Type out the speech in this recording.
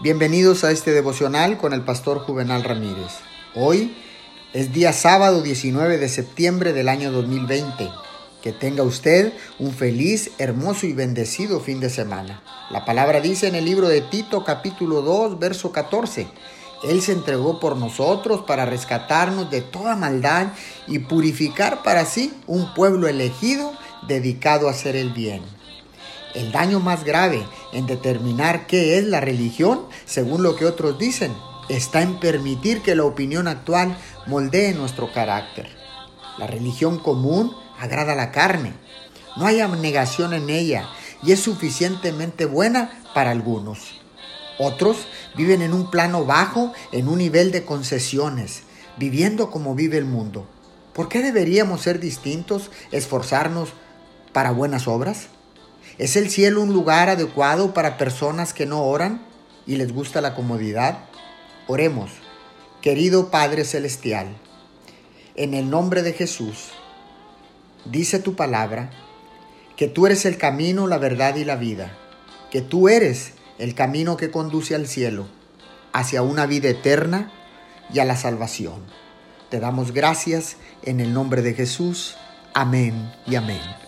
Bienvenidos a este devocional con el pastor Juvenal Ramírez. Hoy es día sábado 19 de septiembre del año 2020. Que tenga usted un feliz, hermoso y bendecido fin de semana. La palabra dice en el libro de Tito capítulo 2, verso 14. Él se entregó por nosotros para rescatarnos de toda maldad y purificar para sí un pueblo elegido dedicado a hacer el bien. El daño más grave en determinar qué es la religión, según lo que otros dicen, está en permitir que la opinión actual moldee nuestro carácter. La religión común agrada a la carne. No hay abnegación en ella y es suficientemente buena para algunos. Otros viven en un plano bajo, en un nivel de concesiones, viviendo como vive el mundo. ¿Por qué deberíamos ser distintos, esforzarnos para buenas obras? ¿Es el cielo un lugar adecuado para personas que no oran y les gusta la comodidad? Oremos, querido Padre Celestial, en el nombre de Jesús, dice tu palabra, que tú eres el camino, la verdad y la vida, que tú eres el camino que conduce al cielo, hacia una vida eterna y a la salvación. Te damos gracias en el nombre de Jesús. Amén y amén.